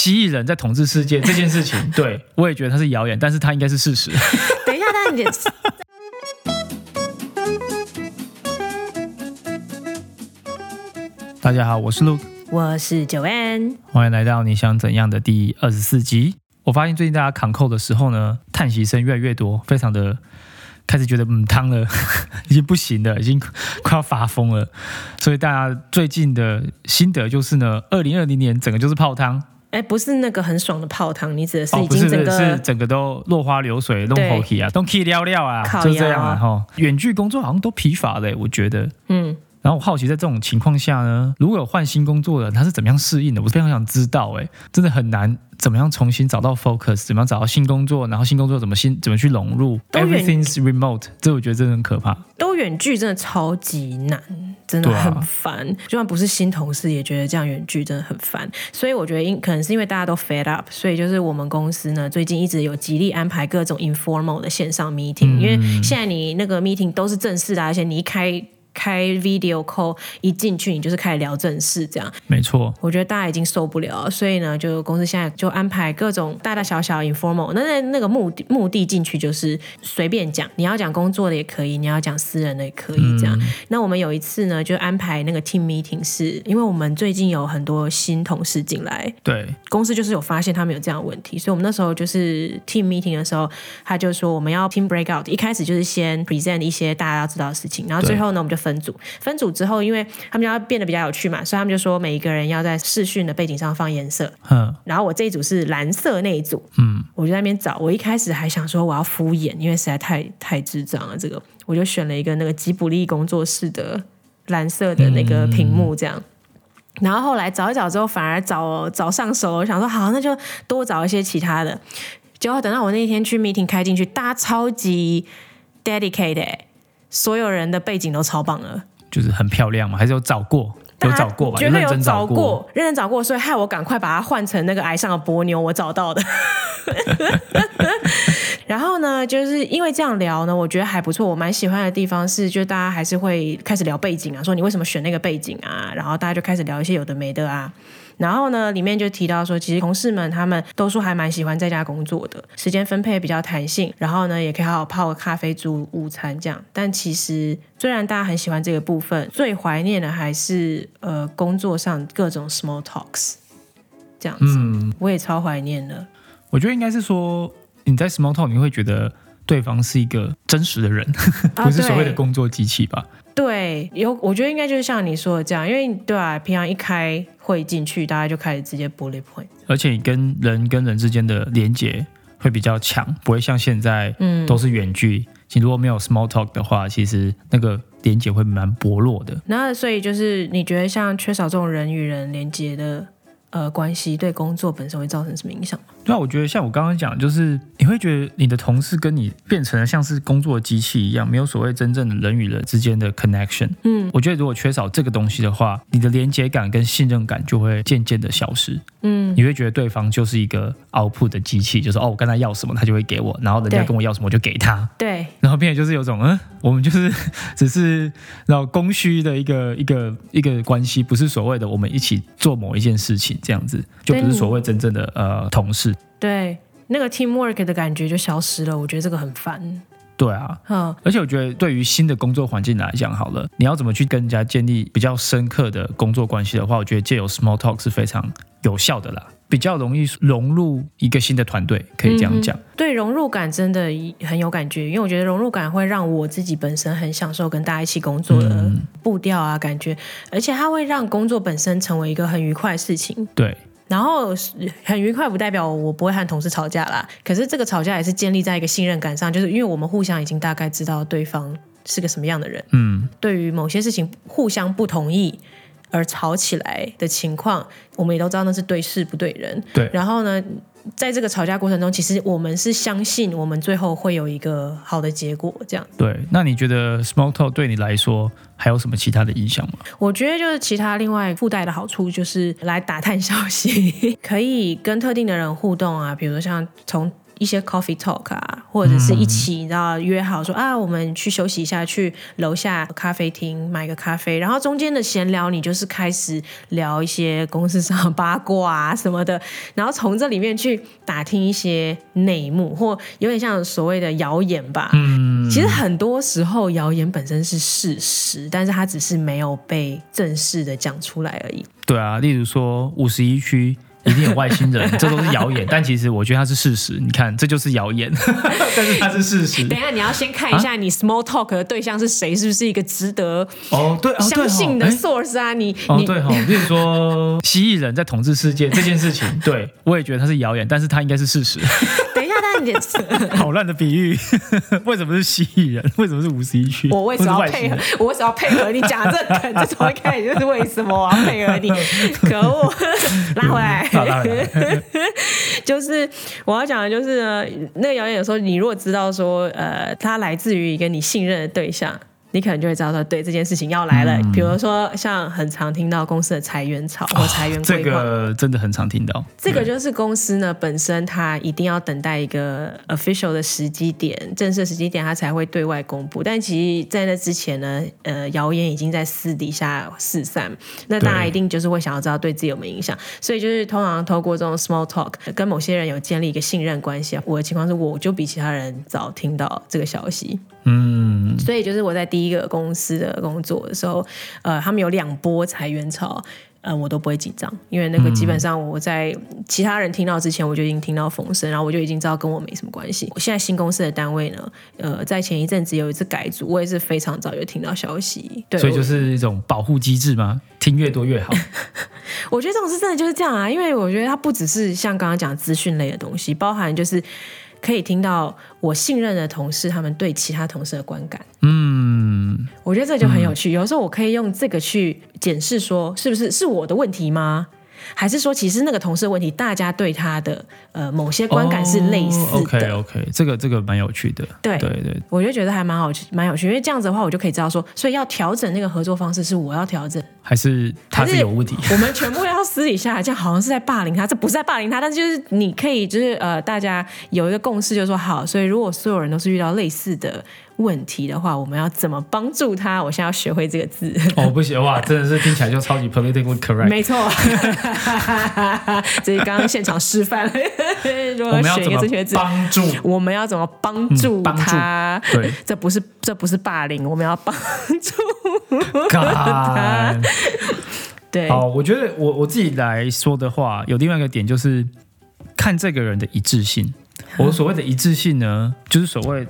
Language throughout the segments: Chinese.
蜥蜴人在统治世界这件事情，对我也觉得它是谣言，但是它应该是事实。等一下，但你 大家好，我是 Luke，我是九 N，欢迎来到你想怎样的第二十四集。我发现最近大家扛扣的时候呢，叹息声越来越多，非常的开始觉得嗯汤了，已经不行了，已经快要发疯了。所以大家最近的心得就是呢，二零二零年整个就是泡汤。哎，不是那个很爽的泡汤，你指的是哦，已经整个、是整个都落花流水，弄对 hockey 啊，都 key 撩撩啊，就这样啊腰哈。远距工作好像都疲乏嘞，我觉得。嗯，然后我好奇，在这种情况下呢，如果有换新工作的人，他是怎么样适应的？我非常想知道，哎，真的很难，怎么样重新找到 focus，怎么样找到新工作，然后新工作怎么新怎么去融入，everything's remote，这我觉得真的很可怕。都远距真的超级难，真的很烦。就算不是新同事，也觉得这样远距真的很烦。所以我觉得因可能是因为大家都 fed up，所以就是我们公司呢最近一直有极力安排各种 informal 的线上 meeting，、因为现在你那个 meeting 都是正式的啊，而且你一开开 video call 一进去，你就是开始聊正事这样。没错，我觉得大家已经受不了了，所以呢，就公司现在就安排各种大大小小 informal。那那那个目的目的进去就是随便讲，你要讲工作的也可以，你要讲私人的也可以这样。那我们有一次呢，就安排那个 team meeting，是因为我们最近有很多新同事进来，对，公司就是有发现他们有这样的问题，所以我们那时候就是 team meeting 的时候，他就说我们要 team breakout，一开始就是先 present 一些大家要知道的事情，然后最后呢我们就分组，分组之后，因为他们要变得比较有趣嘛，所以他们就说每一个人要在视讯的背景上放颜色，嗯，然后我这一组是蓝色那一组，嗯，我就在那边找，我一开始还想说我要敷衍，因为实在太太智障了，这个我就选了一个那个吉卜力工作室的蓝色的那个屏幕这样。然后后来找一找之后，反而找找上手了。我想说，好，那就多找一些其他的。结果等到我那一天去 meeting 开进去，大家超级 dedicated，欸所有人的背景都超棒了。就是很漂亮嘛，还是有找过，有找过吧，绝对有找过。认真找过，所以害我赶快把它换成那个癌上的波妞，我找到的。然后呢，就是因为这样聊呢，我觉得还不错。我蛮喜欢的地方是，就大家还是会开始聊背景啊，说你为什么选那个背景啊，然后大家就开始聊一些有的没的啊。然后呢，里面就提到说，其实同事们他们都说还蛮喜欢在家工作的，时间分配比较弹性，然后呢也可以好好泡个咖啡、煮午餐这样。但其实虽然大家很喜欢这个部分，最怀念的还是呃工作上各种 small talks 这样子。嗯，我也超怀念的。我觉得应该是说你在 small talk 你会觉得对方是一个真实的人，啊 不是所谓的工作机器吧？对，有我觉得应该就是像你说的这样，因为对啊，平常一开会进去，大家就开始直接 bullet point。而且你跟人跟人之间的连接会比较强，不会像现在嗯都是远距。其实如果没有 small talk 的话，其实那个连接会蛮薄弱的。然后所以就是你觉得像缺少这种人与人连接的呃关系，对工作本身会造成什么影响吗？对啊，我觉得像我刚刚讲，就是你会觉得你的同事跟你变成了像是工作的机器一样，没有所谓真正的人与人之间的 connection。嗯我觉得如果缺少这个东西的话，你的连接感跟信任感就会渐渐的消失。嗯，你会觉得对方就是一个 output 的机器，就是哦，我跟他要什么，他就会给我，然后人家跟我要什么，我就给他。对，然后变得就是有种嗯，我们就是 只是然后供需的一个一个一个关系，不是所谓的我们一起做某一件事情这样子，就不是所谓真正的呃同事。对，那个 teamwork 的感觉就消失了。我觉得这个很烦。对啊，嗯，而且我觉得对于新的工作环境来讲，好了，你要怎么去跟人家建立比较深刻的工作关系的话，我觉得借由 small talk 是非常有效的啦，比较容易融入一个新的团队，可以这样讲。对融入感真的很有感觉，因为我觉得融入感会让我自己本身很享受跟大家一起工作的步调啊，感觉，而且它会让工作本身成为一个很愉快的事情。对，然后很愉快不代表我不会和同事吵架啦，可是这个吵架也是建立在一个信任感上，就是因为我们互相已经大概知道对方是个什么样的人，嗯，对于某些事情互相不同意而吵起来的情况，我们也都知道那是对事不对人。对然后呢，在这个吵架过程中，其实我们是相信我们最后会有一个好的结果。这样，对。那你觉得 small talk 对你来说还有什么其他的影响吗？我觉得就是其他另外附带的好处，就是来打探消息，可以跟特定的人互动啊，比如说像从。一些 coffee talk 啊，或者是一起你知道约好说啊，我们去休息一下，去楼下咖啡厅买个咖啡，然后中间的闲聊，你就是开始聊一些公司上的八卦啊什么的，然后从这里面去打听一些内幕，或有点像所谓的谣言吧。嗯，其实很多时候谣言本身是事实，但是它只是没有被正式的讲出来而已。对啊，例如说五十一区。一定有外星人，这都是谣言。但其实我觉得它是事实。你看，这就是谣言，但是它是事实。等一下，你要先看一下你 small talk 的对象是谁，是不是一个值得哦对相信的 source 啊？你哦对哈，比如说 蜥蜴人在统治世界这件事情，对我也觉得它是谣言，但是它应该是事实。好烂的比喻，为什么是蜥蜴人？为什么是五十一区？我为什么要配合？我为什么要配合你讲这梗？这从一开始就是为什么我要配合你？可恶！拉回来，就是我要讲的，就是呢，那个谣言有时候，你如果知道说，呃，它来自于一个你信任的对象。你可能就会知道说，对这件事情要来了。比如说，像很常听到公司的裁员潮或裁员规划，这个真的很常听到。这个就是公司呢本身，它一定要等待一个 official 的时机点，正式时机点，它才会对外公布。但其实，在那之前呢，呃，谣言已经在私底下四散。那大家一定就是会想要知道对自己有没有影响，所以就是通常透过这种 small talk，跟某些人有建立一个信任关系。我的情况是，我就比其他人早听到这个消息。嗯，所以就是我在第一个公司的工作的时候，呃，他们有两波裁员潮，呃，我都不会紧张，因为那个基本上我在其他人听到之前，我就已经听到风声，然后我就已经知道跟我没什么关系。我现在新公司的单位呢，呃，在前一阵子有一次改组，我也是非常早就听到消息，对，所以就是一种保护机制吗？听越多越好。我觉得这种事真的就是这样啊，因为我觉得它不只是像刚刚讲资讯类的东西，包含就是。可以听到我信任的同事他们对其他同事的观感，嗯，我觉得这就很有趣。有时候我可以用这个去检视，说是不是是我的问题吗？还是说，其实那个同事的问题，大家对他的呃某些观感是类似的。OK OK，这个这个蛮有趣的。对对对，我就觉得还蛮好，蛮有趣。因为这样子的话，我就可以知道说，所以要调整那个合作方式，是我要调整，还是他是有问题？我们全部要私底下，这样好像是在霸凌他，这不是在霸凌他，但是就是你可以，就是呃，大家有一个共识，就是说好。所以如果所有人都是遇到类似的。问题的话，我们要怎么帮助他？我现在要学会这个字。哦，不行哇，真的是听起来就超级 politically correct。没错，这是刚刚现场示范了。我们要怎么帮助？我们要怎么帮助他？对，这不是这不是霸凌，我们要帮助他。对，好，我觉得我我自己来说的话，有另外一个点就是看这个人的一致性。我所谓的一致性呢，就是所谓。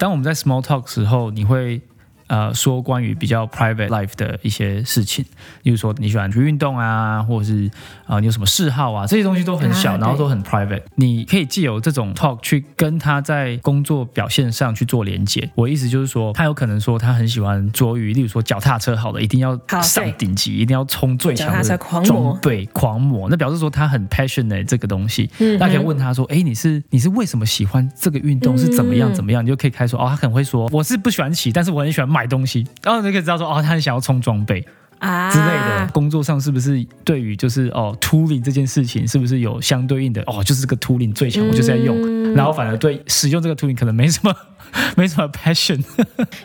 当我们在 small talk 时候，你会。呃，说关于比较 private life 的一些事情，例如说你喜欢去运动啊，或者是啊你有什么嗜好啊，这些东西都很小，然后都很 private。你可以借由这种 talk 去跟他在工作表现上去做连接。我意思就是说，他有可能说他很喜欢捉鱼，例如说脚踏车，好了，一定要上顶级，一定要冲最强的装备，狂魔。那表示说他很 passionate 这个东西。那可以问他说，哎，你是你是为什么喜欢这个运动？是怎么样怎么样？你就可以开说，哦，他可能会说，我是不喜欢骑，但是我很喜欢买。买东西，然后你可以知道说，哦，他很想要充装备啊之类的。工作上是不是对于就是哦，tooling 这件事情是不是有相对应的？哦，就是这个 tooling 最强，我就是在用。然后反而对使用这个 tooling 可能没什么 没什么 passion。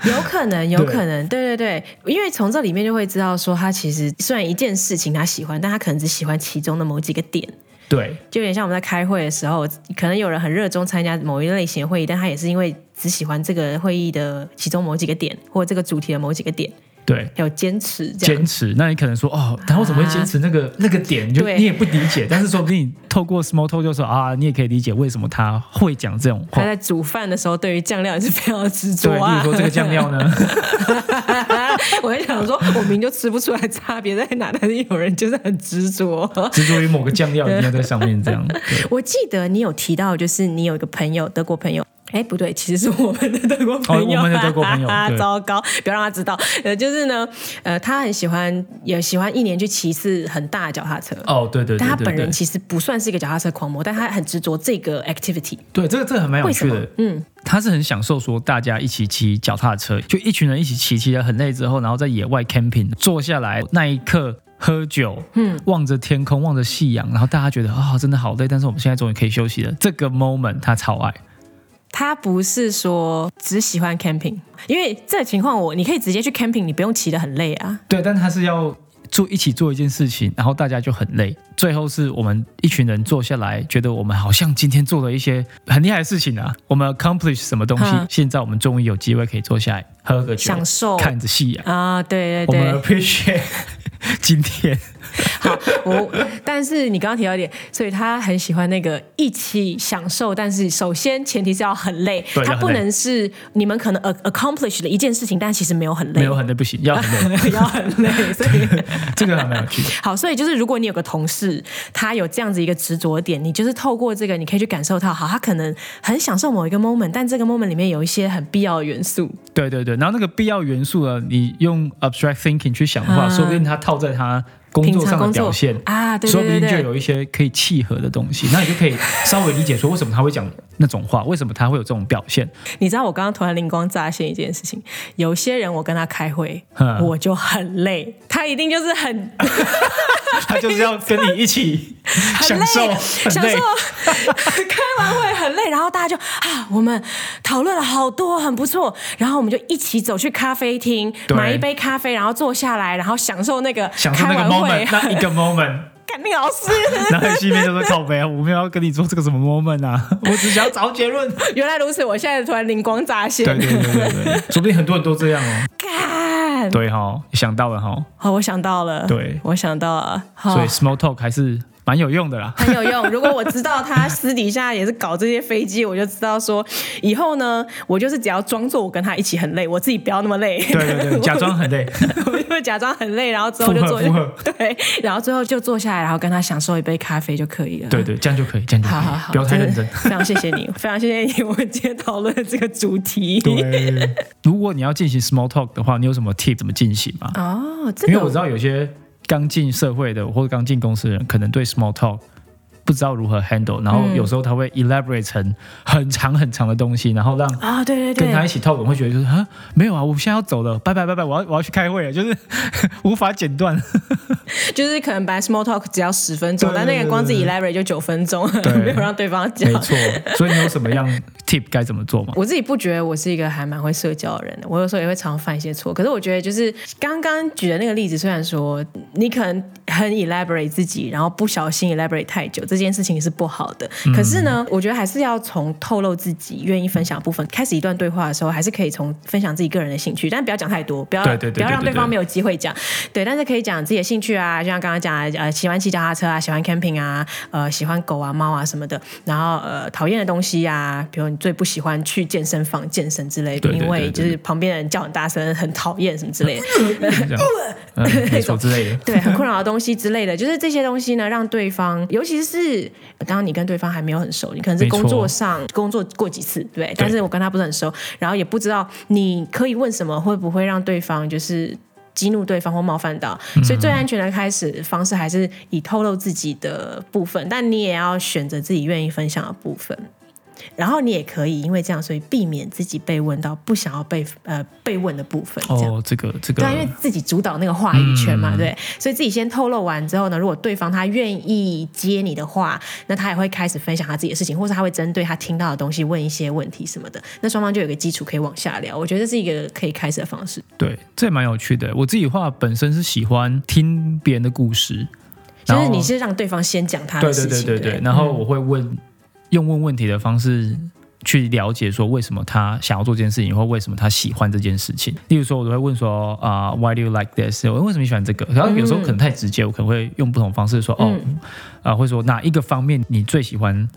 有可能，有可能，对对对，因为从这里面就会知道说，他其实虽然一件事情他喜欢，但他可能只喜欢其中的某几个点。对，就有点像我们在开会的时候，可能有人很热衷参加某一类型的会议，但他也是因为只喜欢这个会议的其中某几个点，或者这个主题的某几个点。对，有坚持，坚持。那你可能说，哦，他为什么会坚持那个那个点？就你也不理解，但是说不定透过 small talk 就说啊，你也可以理解为什么他会讲这种话。他在煮饭的时候，对于酱料也是非常的执着啊。比如说这个酱料呢，我在想说，我明就吃不出来差别在哪，但是有人就是很执着，执着于某个酱料一定要在上面这样。我记得你有提到，就是你有一个朋友，德国朋友。哎，不对，其实是我们的德国朋友，我们的德国朋友，糟糕，不要让他知道。呃，就是呢，呃，他很喜欢，也喜欢一年去骑一次很大的脚踏车。哦，对对，但他本人其实不算是一个脚踏车狂魔，但他很执着这个 activity。对，这个这个很蛮有趣的。嗯，他是很享受说大家一起骑脚踏车，就一群人一起骑，骑的很累之后，然后在野外 camping 坐下来那一刻。喝酒，嗯，望着天空，望着夕阳，然后大家觉得啊、真的好累，但是我们现在终于可以休息了。这个 moment 他超爱，他不是说只喜欢 camping，因为这个情况我你可以直接去 camping，你不用骑得很累啊。对，但他是要做一起做一件事情，然后大家就很累，最后是我们一群人坐下来，觉得我们好像今天做了一些很厉害的事情啊，我们 accomplish 什么东西嗯，现在我们终于有机会可以坐下来喝个酒，享受。看着夕阳，啊，对对对。我们，appreciate 今天。好，我但是你刚刚提到一点，所以他很喜欢那个一起享受，但是首先前提是要很累，他不能是你们可能 ac- accomplish 的一件事情，但其实没有很累，没有很累不行，要很累，要很累，所以 这个还蛮有趣的。好，所以就是如果你有个同事，他有这样子一个执着点，你就是透过这个，你可以去感受到，好，他可能很享受某一个 moment，但这个 moment 里面有一些很必要的元素，对对对，然后那个必要元素呢，你用 abstract thinking 去想的话，嗯说不定他套在他工作上的表现。啊，对说定就有一些可以契合的东西，那你就可以稍微理解说为什么他会讲那种话，为什么他会有这种表现。你知道我刚刚突然灵光乍现一件事情，有些人我跟他开会，嗯我就很累，他一定就是很 他就是要跟你一起 享受，享受。开完会很累，然后大家就啊，我们讨论了好多，很不错。然后我们就一起走去咖啡厅，对买一杯咖啡，然后坐下来，然后享受那个享受那个开完会 moment，那一个 moment，肯定老师，然后心里面就说靠背啊，我没有要跟你做这个什么 moment 啊，我只想要找结论。原来如此，我现在突然灵光乍现。对对对对对，说不定很多人都这样哦。干，对哈，想到了哈，好，我想到了，对。我想到了，好。所以 small talk 还是蛮有用的啦。很有用。如果我知道他私底下也是搞这些飞机，我就知道说以后呢，我就是只要装作我跟他一起很累，我自己不要那么累。对对对，假装很累，我就会假装很累，然后之后就 坐附和附对，然后最后就坐下来，然后跟他享受一杯咖啡就可以了。对对，这样就可以，这样就可以，好好好，不要太认真非常谢谢你，非常谢谢你，我们今天讨论的这个主题。对，如果你要进行 small talk 的话，你有什么 tip 怎么进行吗？哦，这个因为我知道有些刚进社会的或者刚进公司的人，可能对 small talk 不知道如何 handle，然后嗯有时候他会 elaborate 成很长很长的东西，然后让啊，对对对，跟他一起 talk 的人会觉得就是啊，没有啊，我现在要走了，拜拜拜拜，我要我要去开会了，就是 无法剪断。就是可能本来 small talk 只要十分钟，对但那个光自己 elaborate 就九分钟，对 没有让对方讲没。错，所以你有什么样 tip 该怎么做吗？我自己不觉得我是一个还蛮会社交的人的，我有时候也会常犯一些错。可是我觉得，就是刚刚举的那个例子，虽然说你可能很 elaborate 自己，然后不小心 elaborate 太久，这件事情是不好的。嗯可是呢，我觉得还是要从透露自己愿意分享部分开始一段对话的时候，还是可以从分享自己个人的兴趣，但不要讲太多，不要不要让对方没有机会讲。对，但是可以讲自己的兴趣啊，就像刚刚讲的，呃，喜欢骑脚踏车啊，喜欢 camping 啊，呃，喜欢狗啊、猫啊什么的。然后呃，讨厌的东西啊，比如你最不喜欢去健身房健身之类的，因为就是旁边的人叫很大声，很讨厌什么之类的。这样，嗯，没错之类的。对，很困扰的东西之类的，就是这些东西呢，让对方，尤其是刚刚你跟对方还没有很熟，你可能是工作上工作过几次，对，但是我跟他不是很熟，然后也不知道你可以问什么，会不会让对方就是。激怒对方或冒犯到，所以最安全的开始方式还是以透露自己的部分，但你也要选择自己愿意分享的部分。然后你也可以因为这样，所以避免自己被问到不想要被呃被问的部分。哦，这个这个对啊，因为自己主导那个话语权嘛，嗯对，所以自己先透露完之后呢，如果对方他愿意接你的话，那他也会开始分享他自己的事情，或者他会针对他听到的东西问一些问题什么的，那双方就有个基础可以往下聊。我觉得这是一个可以开始的方式，对，这也蛮有趣的。我自己话本身是喜欢听别人的故事，就是你是让对方先讲他的对事情，对对对对，对然后我会问，用问问题的方式去了解说为什么他想要做这件事情，或为什么他喜欢这件事情。例如说，我都会问说啊、w h y do you like this？我为什么喜欢这个？然后有时候可能太直接，我可能会用不同方式说，哦，啊、会说哪一个方面你最喜欢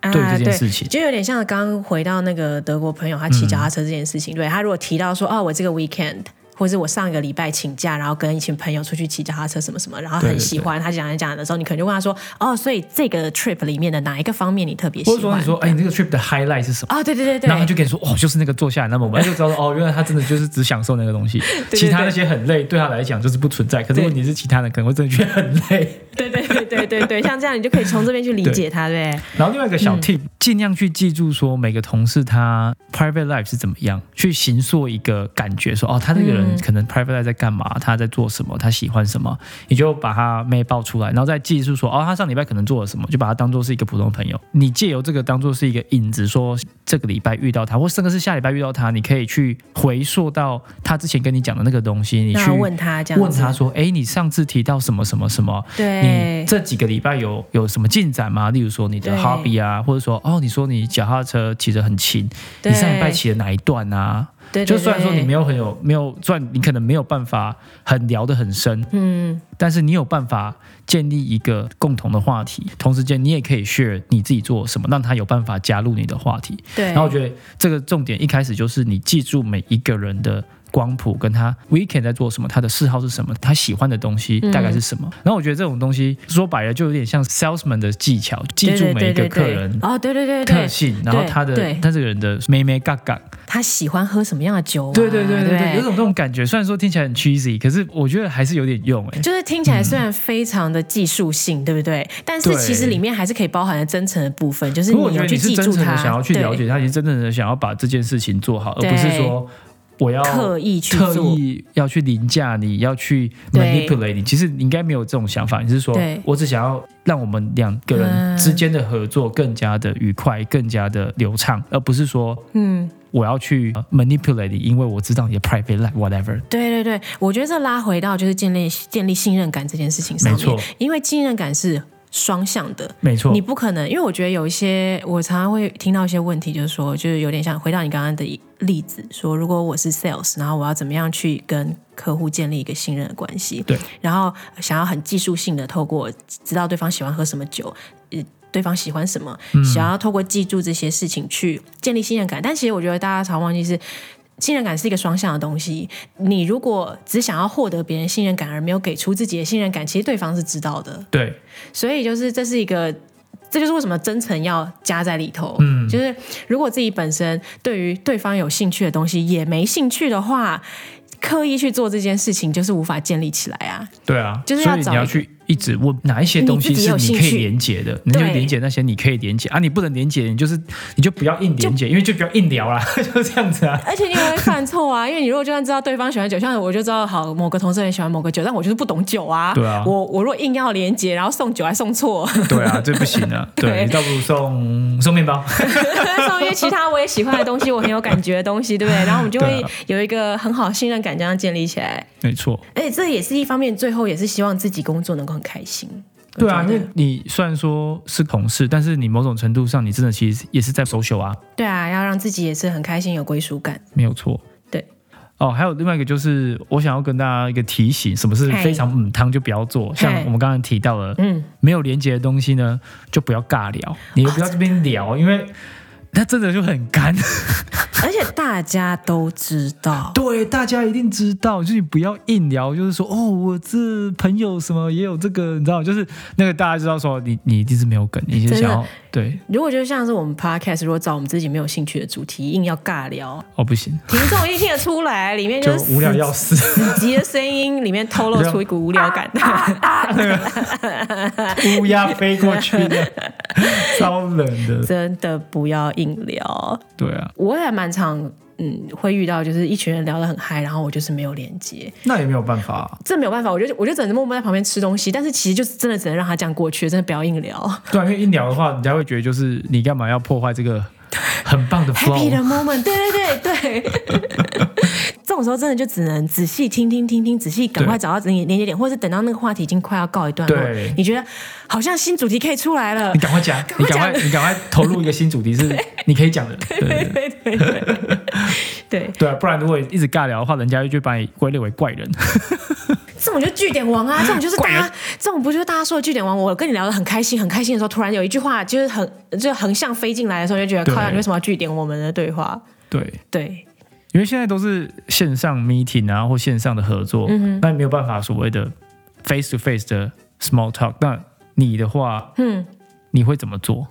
啊对这件事情？就有点像刚刚回到那个德国朋友他骑脚踏车这件事情，对他如果提到说哦，我这个 weekend。或者是我上一个礼拜请假，然后跟一群朋友出去骑脚踏车什么什么，然后很喜欢他讲一讲的时候，你可能就问他说：“哦，所以这个 trip 里面的哪一个方面你特别喜欢？”或者说你说，哎，你这个 trip 的 highlight 是什么？哦，对对对对，然后他就跟你说，哦，就是那个坐下来那么，我们 就知道说，哦，原来他真的就是只享受那个东西，对其他那些很累，对他来讲就是不存在。可是对问题是，其他人可能会真的觉得很累。对对对对对对，像这样你就可以从这边去理解他，对对？然后另外一个小 tip，、尽量去记住说每个同事他 private life 是怎么样，去形塑一个感觉说，哦，他这个人可能 private life 在干嘛，他在做什么，他喜欢什么，你就把他妹报出来，然后再记住说，哦，他上礼拜可能做了什么，就把他当做是一个普通朋友，你借由这个当做是一个引子，说这个礼拜遇到他，或甚至是下礼拜遇到他，你可以去回溯到他之前跟你讲的那个东西，你去问他这样，问他说，哎，你上次提到什么什么什么，对你，这几个礼拜有有什么进展吗？例如说你的对 hobby 啊，或者说哦，你说你脚踏车骑得很勤，你上礼拜骑的哪一段啊？对，就虽然说你没有，有很有没有算，你可能没有办法很聊得很深，嗯，但是你有办法建立一个共同的话题，同时间你也可以 share 你自己做什么，让他有办法加入你的话题。对，然后我觉得这个重点一开始就是你记住每一个人的光谱，跟他 weekend 在做什么，他的嗜好是什么，他喜欢的东西嗯大概是什么。然后我觉得这种东西说白了就有点像 salesman 的技巧，记住每一个客人。哦，对对对对，特性，然后他的对他这个人的妹妹嘎嘎，他喜欢喝什么样的酒啊？对对对对有种这种感觉。虽然说听起来很 cheesy，可是我觉得还是有点用哎。就是听起来虽然非常的技术性，对不对？但是其实里面还是可以包含了真诚的部分，就是如果得你是真记住他，诚的想要去了解他，你是真正的想要把这件事情做好，而不是说我要刻意去特做。意要去凌驾你，要去 manipulate 你。其实你应该没有这种想法，你是说对我只想要让我们两个人嗯之间的合作更加的愉快，更加的流畅，而不是说嗯，我要去呃 manipulate 你，因为我知道你的 private life whatever。对对对，我觉得这拉回到就是建立建立信任感这件事情上面，没错，因为信任感是双向的。没错你，不可能，因为我觉得有一些，我常常会听到一些问题，就是说，就是有点像回到你刚刚的例子，说如果我是 sales，然后我要怎么样去跟客户建立一个信任的关系，对，然后想要很技术性的透过知道对方喜欢喝什么酒，呃，对方喜欢什么，嗯想要透过记住这些事情去建立信任感，但其实我觉得大家常忘记是。信任感是一个双向的东西。你如果只想要获得别人信任感，而没有给出自己的信任感，其实对方是知道的。对，所以就是这是一个，这就是为什么真诚要加在里头。嗯就是如果自己本身对于对方有兴趣的东西也没兴趣的话，刻意去做这件事情，就是无法建立起来啊。对啊，就是要找你要去一直问哪一些东西是你可以连接的，你就对连接那些你可以连接啊，你不能连接，你就是你就不要硬连接，因为就不要硬聊啦，就 这样子啊。而且你也会犯错啊，因为你如果就算知道对方喜欢酒，像我就知道好某个同事很喜欢某个酒，但我就是不懂酒啊。对啊我我如果硬要连接，然后送酒还送错，对啊，这不行啊。对对你倒不如送送面包。送一些其他我也喜欢的东西，我很有感觉的东西，对不对？然后我们就会有一个很好的信任感，这样建立起来。没错，而且这也是一方面，最后也是希望自己工作能够很开心。对啊，因我觉得为你虽然说是同事，但是你某种程度上，你真的其实也是在 social 啊，对啊，要让自己也是很开心、有归属感。没有错。对。哦，还有另外一个就是，我想要跟大家一个提醒，什么是非常母汤就不要做。像我们刚刚提到了，嗯，没有连接的东西呢，就不要尬聊，你就不要这边聊，因为它真的就很干。而且大家都知道，对，大家一定知道，就是你不要硬聊，就是说哦，我这朋友什么也有这个，你知道，就是那个大家知道说你你一定是没有梗，你是想要对。如果就像是我们 podcast，如果找我们自己没有兴趣的主题，硬要尬聊，哦不行，听众一定听得出来，里面就是 无聊要死，死急的声音，里面透露出一股无聊感。乌鸦飞过去的，超冷的，真的不要硬聊。对啊，我也蛮常嗯会遇到，就是一群人聊得很嗨，然后我就是没有连接，那也没有办法、这没有办法，我就我就只能默默在旁边吃东西，但是其实就是真的只能让他这样过去，真的不要硬聊。对啊，因为硬聊的话，人家会觉得就是你干嘛要破坏这个很棒的 Happy 的 moment，对对对。对，这种时候真的就只能仔细听听听听，仔细赶快找到你连接点，或者是等到那个话题已经快要告一段落对，你觉得好像新主题可以出来了。你，赶快讲，你赶快你赶快投入一个新主题，是 你可以讲的，对对对对对。不然如果一直尬聊的话，人家就会把你归类为怪人。这种就是据点王啊，这种就是大家，这种不就是大家说的据点王？我跟你聊得很开心，很开心的时候，突然有一句话就是很就横向飞进来的时候，就觉得靠，你为什么要据点我们的对话？对，对，因为现在都是线上 meeting 啊，或线上的合作，嗯那你没有办法所谓的 face to face 的 small talk。那你的话，嗯。你会怎么做？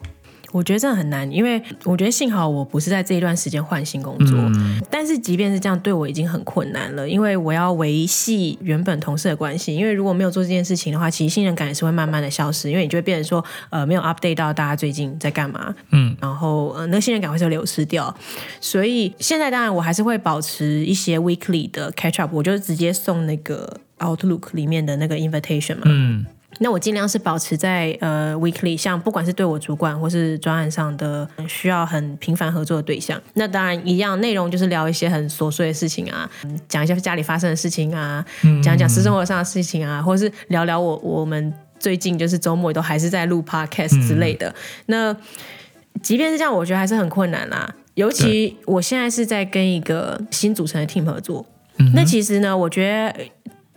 我觉得真的很难，因为我觉得幸好我不是在这一段时间换新工作，嗯但是即便是这样，对我已经很困难了，因为我要维系原本同事的关系。因为如果没有做这件事情的话，其实信任感也是会慢慢的消失，因为你就会变成说，呃，没有 update 到大家最近在干嘛，嗯，然后呃，那个信任感会是流失掉。所以现在当然我还是会保持一些 weekly 的 catch up，我就直接送那个 Outlook 里面的那个 invitation 嘛，嗯，那我尽量是保持在呃 weekly，像不管是对我主管或是专案上的呃需要很频繁合作的对象，那当然一样内容就是聊一些很琐碎的事情啊，嗯讲一下家里发生的事情啊，讲一讲私生活上的事情啊，或是聊聊我我们最近就是周末都还是在录 podcast 之类的。那即便是这样，我觉得还是很困难啦。尤其我现在是在跟一个新组成的 team 合作，那其实呢，我觉得呃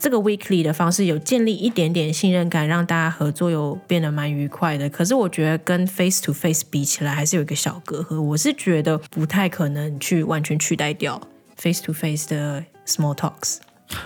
这个 weekly 的方式有建立一点点信任感，让大家合作有变得蛮愉快的。可是我觉得跟 face to face 比起来，还是有一个小隔阂。我是觉得不太可能去完全取代掉 face to face 的 small talks。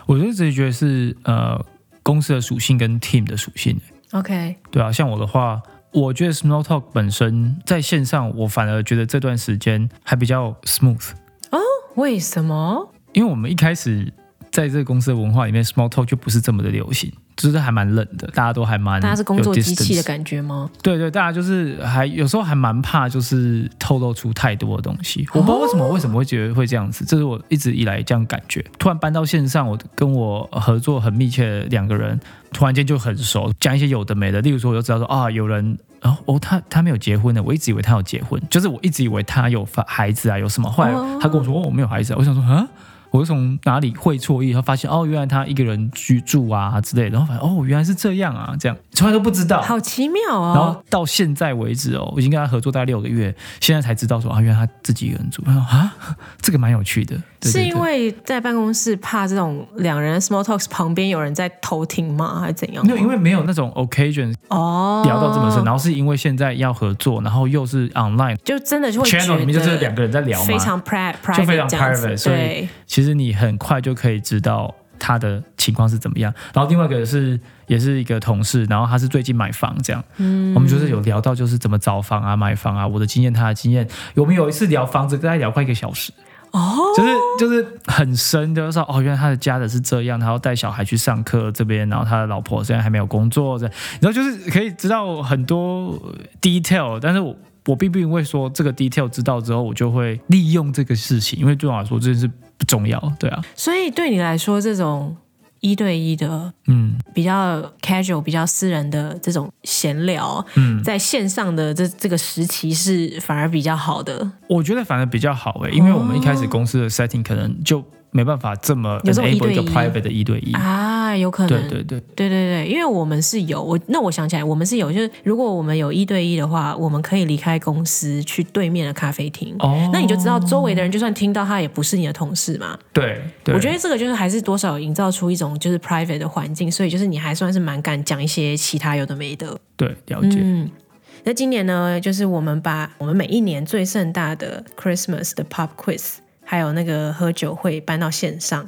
我就直接觉得是呃公司的属性跟 team 的属性。OK，对啊，像我的话，我觉得 Small Talk 本身在线上，我反而觉得这段时间还比较 smooth，哦为什么？因为我们一开始在这个公司的文化里面，Small Talk 就不是这么的流行，就是还蛮冷的，大家都还蛮大家是工作有机器的感觉吗？对对，大家就是还有时候还蛮怕，就是透露出太多的东西。我不知道为什么、为什么会觉得会这样子，这是我一直以来这样感觉。突然搬到线上，我跟我合作很密切的两个人，突然间就很熟，讲一些有的没的。例如说，我就知道说啊，有人。哦哦，他他没有结婚呢，我一直以为他有结婚，就是我一直以为他有发孩子啊，有什么？后来他跟我说，哦，我没有孩子、啊，我想说，啊，我是从哪里会错意，然后发现哦，原来他一个人居住啊之类的，然后发现哦，原来是这样啊，这样从来都不知道。好奇妙然哦！后到现在为止哦，我已经跟他合作大概六个月，现在才知道说啊，原来他自己一个人住。啊，这个蛮有趣的。对是因为在办公室怕这种两人 small talks 旁边有人在偷听吗？还是怎样？没有，因为没有那种 occasion 哦，聊到这么深，然后是因为现在要合作，然后又是 online 就真的就会 channel 里面就是两个人在聊嘛，非常 private 就非常 private，所以对，其实你很快就可以知道他的情况是怎么样。然后另外一个是也是一个同事，然后他是最近买房这样，嗯，我们就是有聊到就是怎么找房啊、买房啊，我的经验、他的经验。我们有一次聊房子，大概聊快一个小时。哦，就是就是很深就是，说哦，原来他的家的是这样，他要带小孩去上课这边，然后他的老婆虽然还没有工作，这然后就是可以知道很多 detail，但是我我并不会说这个 detail 知道之后，我就会利用这个事情，因为对我来说这件事不重要，对啊，所以对你来说，这种一对一的嗯。比较 casual、比较私人的这种闲聊，嗯，在线上的这这个时期是反而比较好的。我觉得反而比较好诶，因为我们一开始公司的 setting 可能就没办法这么有这种 enable 一对一。private 的一对一，啊，有可能，对对对，对对对，因为我们是有我，那我想起来，我们是有，就是如果我们有一对一的话，我们可以离开公司去对面的咖啡厅。哦，那你就知道周围的人，就算听到他也不是你的同事嘛。对对，我觉得这个就是还是多少营造出一种就是 private 的环境，所以就是你还算是蛮敢讲一些其他有的没的。对了解，嗯，那今年呢，就是我们把我们每一年最盛大的 Christmas 的 Pop Quiz，还有那个喝酒会搬到线上。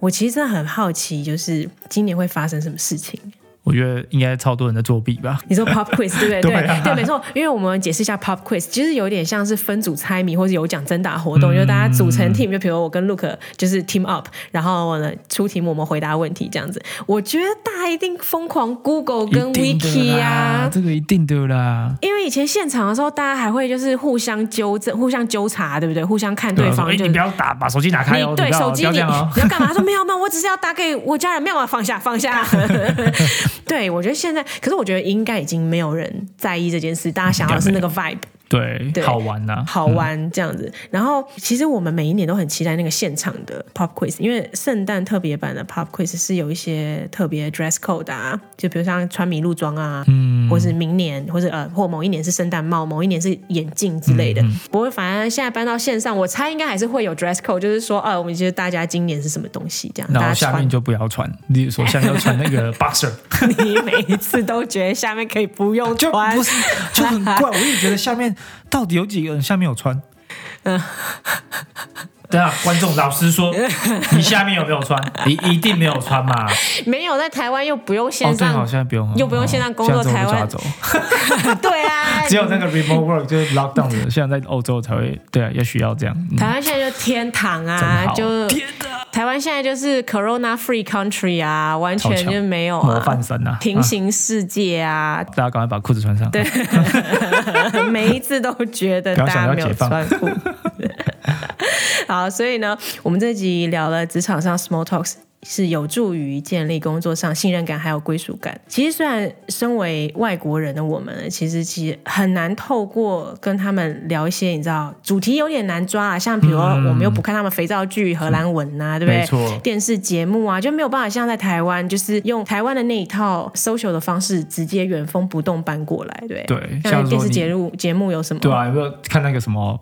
我其实真的很好奇，就是今年会发生什么事情。我觉得应该超多人在作弊吧。你说 pop quiz 对不对？对啊对，没错。因为我们解释一下 pop quiz，其实有点像是分组猜谜或者有奖征答活动，就是大家组成 team，就比如我跟 Luke 就是 team up，然后呢出题目，我们回答问题这样子。我觉得大家一定疯狂 Google 跟 Wiki 啦啊。这个一定的啦。因为以前现场的时候，大家还会就是互相纠正、互相纠察，对不对？互相看对方，你不要打，把手机拿开哦，你对手机你。你要干嘛？他说没有没有，我只是要打给我家人，没有啊，放下放下。对，我觉得现在，可是我觉得应该已经没有人在意这件事，大家想要的是那个 vibe。对，对好玩呐、好玩这样子。然后其实我们每一年都很期待那个现场的 pop quiz，因为圣诞特别版的 pop quiz 是有一些特别 dress code 啊，就比如像穿麋鹿装啊，嗯，或是明年，或者呃，或某一年是圣诞帽，某一年是眼镜之类的。不过反正现在搬到线上，我猜应该还是会有 dress code，就是说，呃，我们觉得大家今年是什么东西这样，大家穿然后下面。就不要穿，例如说下面要穿那个 boxer，你每一次都觉得下面可以不用 就穿不，是就很怪。我也觉得下面到底有几个人下面有穿？对啊，观众老实说，你下面有没有穿？你一定没有穿嘛？没有在台湾又不用哦，线对，好上，像不用，又不用线上工作台湾抓走，对啊，只有那个 remote work 就是 lockdown 的，现在在欧洲才会，对啊，也需要这样。嗯台湾现在就天堂啊，就天哪，台湾现在就是 Corona Free Country 啊，完全就没有模啊，范生啊！平行世界啊，大家赶快把裤子穿上。对 每一次都觉得大家没有穿裤。好，所以呢，我们这集聊了职场上 small talks。是有助于建立工作上信任感还有归属感。其实虽然身为外国人的我们，其实其实很难透过跟他们聊一些你知道主题有点难抓啊，像比如说我们又不看他们肥皂剧、荷兰文啊，对不对？电视节目啊，就没有办法像在台湾，就是用台湾的那一套 social 的方式，直接原封不动搬过来，对不对像电视节目节目有什么？对啊，有没有看那个什么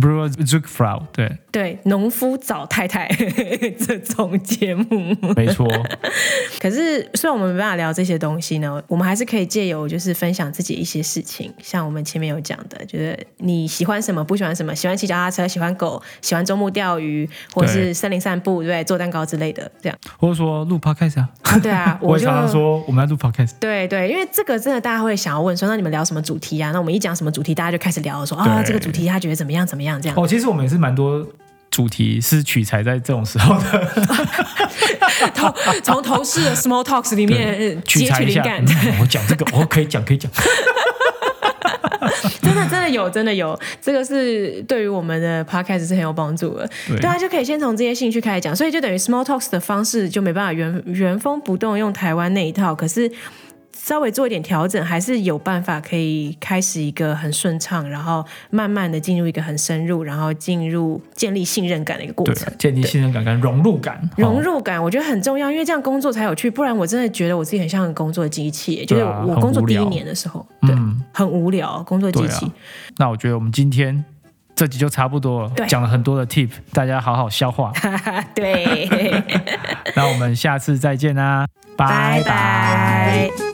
Brewer Zuckfrau？对，对，农夫找太太 这种节目。没错，可是虽然我们没办法聊这些东西呢，我们还是可以借由就是分享自己一些事情，像我们前面有讲的，就是你喜欢什么，不喜欢什么，喜欢骑脚踏车，喜欢狗，喜欢周末钓鱼，或者是森林散步，对对？做蛋糕之类的，这样。或者说录 podcast 啊，啊对啊，我也就常常说我们要录 podcast。对对，因为这个真的大家会想要问说，那你们聊什么主题啊？那我们一讲什么主题，大家就开始聊说啊，这个主题他觉得怎么样怎么样这样。哦，其实我们也是蛮多主题是取材在这种时候的，从从同事的 small talks 里面取材灵感，嗯我讲这个，我可以讲，可以讲。真的真的有真的有，这个是对于我们的 podcast 是很有帮助的。对对啊，就可以先从这些兴趣开始讲，所以就等于 small talks 的方式就没办法原原封不动用台湾那一套，可是。稍微做一点调整，还是有办法可以开始一个很顺畅，然后慢慢的进入一个很深入，然后进入建立信任感的一个过对程。，建立信任感跟融入感。哦融入感我觉得很重要，因为这样工作才有趣。不然我真的觉得我自己很像个工作的机器，就是我工作第一年的时候，对，嗯，很无聊，工作机对器。啊。那我觉得我们今天这集就差不多了对，讲了很多的 tip，大家好好消化。对，那我们下次再见啦，拜拜拜。